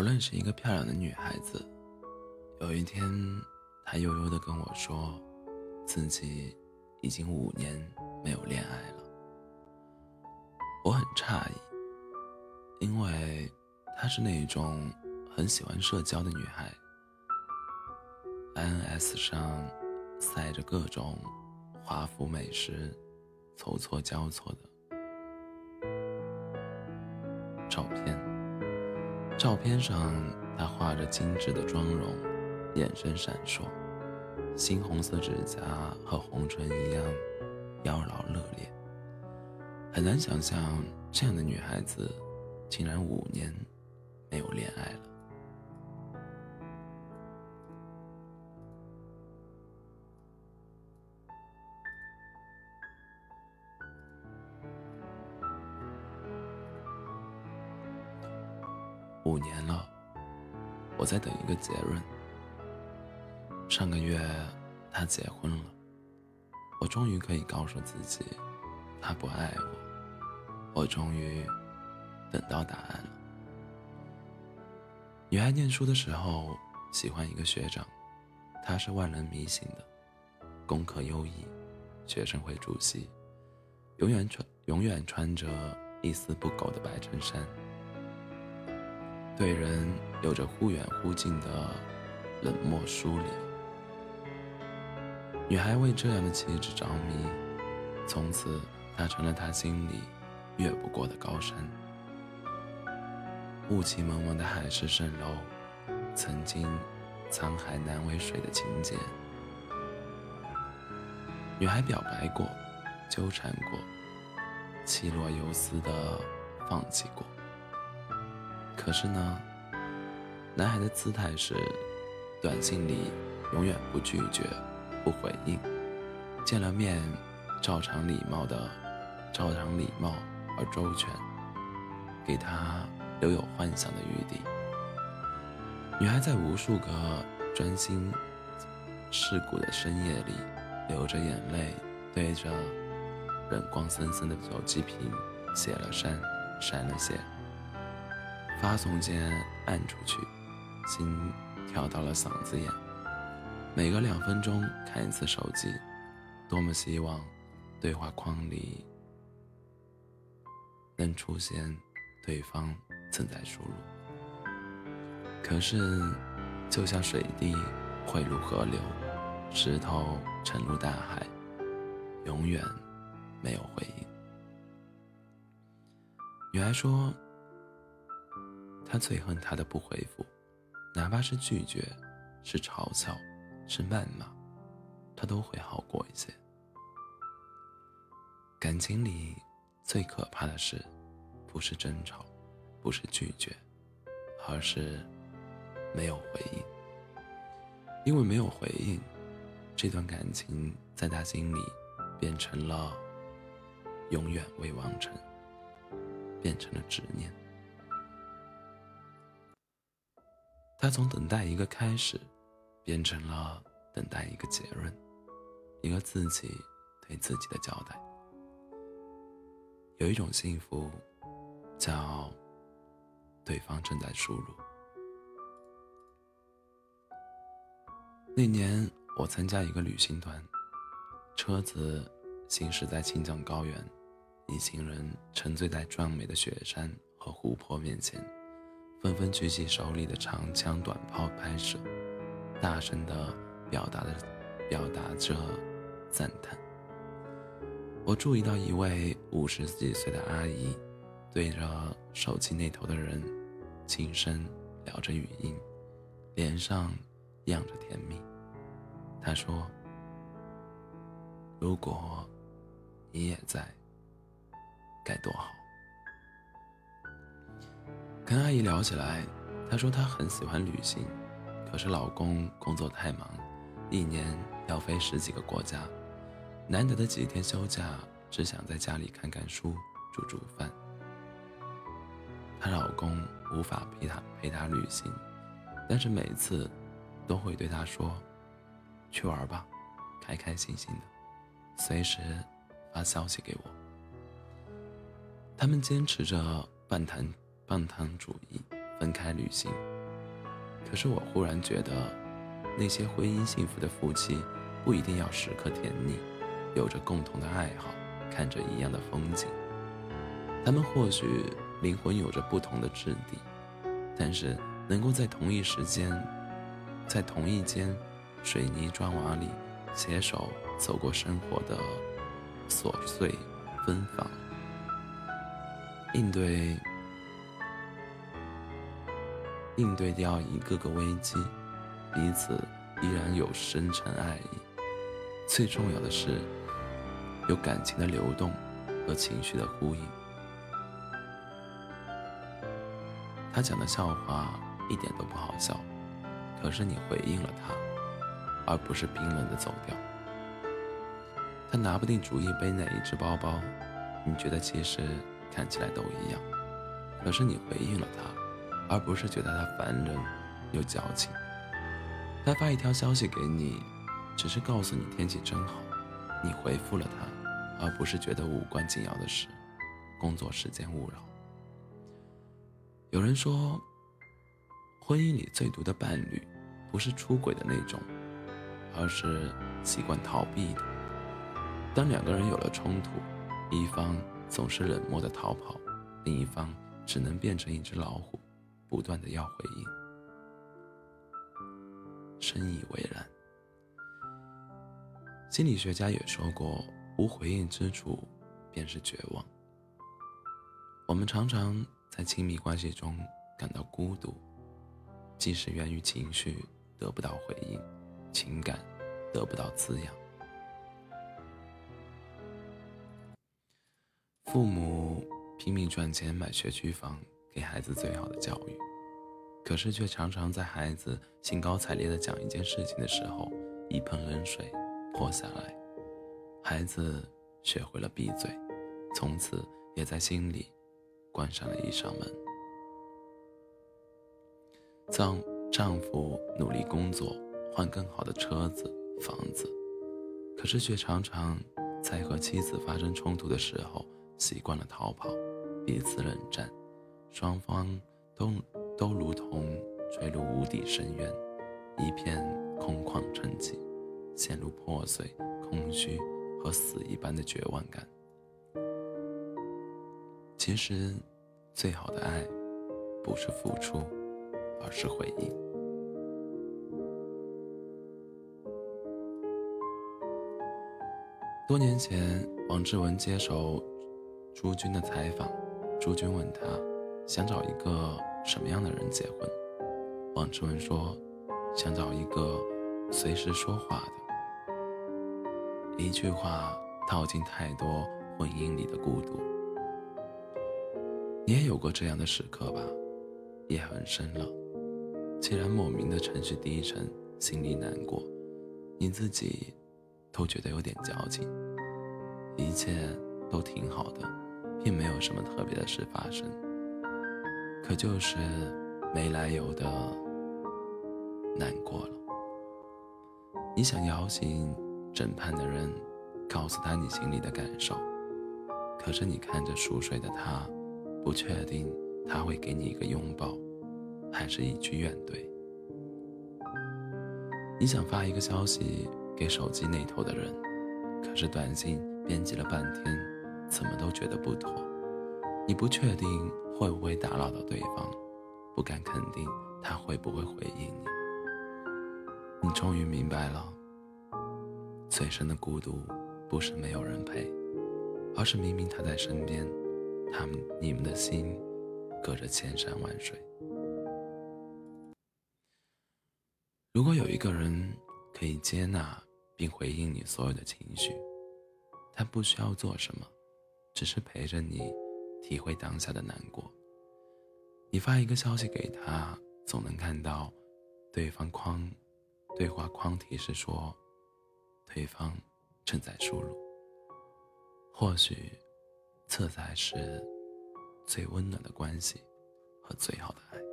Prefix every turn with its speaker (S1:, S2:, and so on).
S1: 我认识一个漂亮的女孩子，有一天，她悠悠地跟我说，自己已经五年没有恋爱了。我很诧异，因为她是那种很喜欢社交的女孩，INS 上晒着各种华服美食，错错交错的照片。照片上，她画着精致的妆容，眼神闪烁，猩红色指甲和红唇一样妖娆热烈。很难想象这样的女孩子，竟然五年没有恋爱了。五年了，我在等一个结论。上个月他结婚了，我终于可以告诉自己，他不爱我。我终于等到答案了。女孩念书的时候喜欢一个学长，他是万人迷型的，功课优异，学生会主席，永远穿永远穿着一丝不苟的白衬衫。对人有着忽远忽近的冷漠疏离，女孩为这样的气质着迷，从此他成了她心里越不过的高山。雾气蒙蒙的海市蜃楼，曾经沧海难为水的情节。女孩表白过，纠缠过，气若游丝的放弃过。可是呢，男孩的姿态是，短信里永远不拒绝、不回应，见了面照常礼貌的，照常礼貌而周全，给他留有幻想的余地。女孩在无数个专心世故的深夜里，流着眼泪，对着冷光森森的手机屏写了删，删了写。发送键按出去，心跳到了嗓子眼。每隔两分钟看一次手机，多么希望对话框里能出现对方正在输入。可是，就像水滴汇入河流，石头沉入大海，永远没有回应。女孩说。他最恨他的不回复，哪怕是拒绝，是嘲笑，是谩骂，他都会好过一些。感情里最可怕的事，不是争吵，不是拒绝，而是没有回应。因为没有回应，这段感情在他心里变成了永远未完成，变成了执念。他从等待一个开始，变成了等待一个结论，一个自己对自己的交代。有一种幸福，叫对方正在输入。那年我参加一个旅行团，车子行驶在青藏高原，一行人沉醉在壮美的雪山和湖泊面前。纷纷举起手里的长枪短炮拍摄，大声地表达着表达着赞叹。我注意到一位五十几岁的阿姨，对着手机那头的人轻声聊着语音，脸上漾着甜蜜。她说：“如果你也在，该多好。”跟阿姨聊起来，她说她很喜欢旅行，可是老公工作太忙，一年要飞十几个国家，难得的几天休假，只想在家里看看书、煮煮饭。她老公无法陪她陪她旅行，但是每次都会对她说：“去玩吧，开开心心的，随时发消息给我。”他们坚持着半谈。半糖主义，分开旅行。可是我忽然觉得，那些婚姻幸福的夫妻，不一定要时刻甜蜜，有着共同的爱好，看着一样的风景。他们或许灵魂有着不同的质地，但是能够在同一时间，在同一间水泥砖瓦里携手走过生活的琐碎纷繁，应对。应对掉一个个危机，彼此依然有深沉爱意。最重要的是，有感情的流动和情绪的呼应。他讲的笑话一点都不好笑，可是你回应了他，而不是冰冷的走掉。他拿不定主意背哪一只包包，你觉得其实看起来都一样，可是你回应了他。而不是觉得他烦人又矫情。他发一条消息给你，只是告诉你天气真好，你回复了他，而不是觉得无关紧要的事，工作时间勿扰。有人说，婚姻里最毒的伴侣，不是出轨的那种，而是习惯逃避的。当两个人有了冲突，一方总是冷漠的逃跑，另一方只能变成一只老虎。不断的要回应，深以为然。心理学家也说过，无回应之处便是绝望。我们常常在亲密关系中感到孤独，即使源于情绪得不到回应，情感得不到滋养。父母拼命赚钱买学区房。给孩子最好的教育，可是却常常在孩子兴高采烈地讲一件事情的时候，一盆冷水泼下来，孩子学会了闭嘴，从此也在心里关上了一扇门。丈丈夫努力工作，换更好的车子、房子，可是却常常在和妻子发生冲突的时候，习惯了逃跑，彼此冷战。双方都都如同坠入无底深渊，一片空旷沉寂，陷入破碎、空虚和死一般的绝望感。其实，最好的爱，不是付出，而是回应。多年前，王志文接受朱军的采访，朱军问他。想找一个什么样的人结婚？王志文说：“想找一个随时说话的。”一句话道尽太多婚姻里的孤独。你也有过这样的时刻吧？夜很深了，既然莫名的情绪低沉，心里难过，你自己都觉得有点矫情。一切都挺好的，并没有什么特别的事发生。可就是没来由的难过了。你想摇醒枕畔的人，告诉他你心里的感受，可是你看着熟睡的他，不确定他会给你一个拥抱，还是一句怨怼。你想发一个消息给手机那头的人，可是短信编辑了半天，怎么都觉得不妥。你不确定会不会打扰到对方，不敢肯定他会不会回应你。你终于明白了，最深的孤独不是没有人陪，而是明明他在身边，他们你们的心隔着千山万水。如果有一个人可以接纳并回应你所有的情绪，他不需要做什么，只是陪着你。体会当下的难过。你发一个消息给他，总能看到对方框对话框提示说，对方正在输入。或许，这才是最温暖的关系和最好的爱。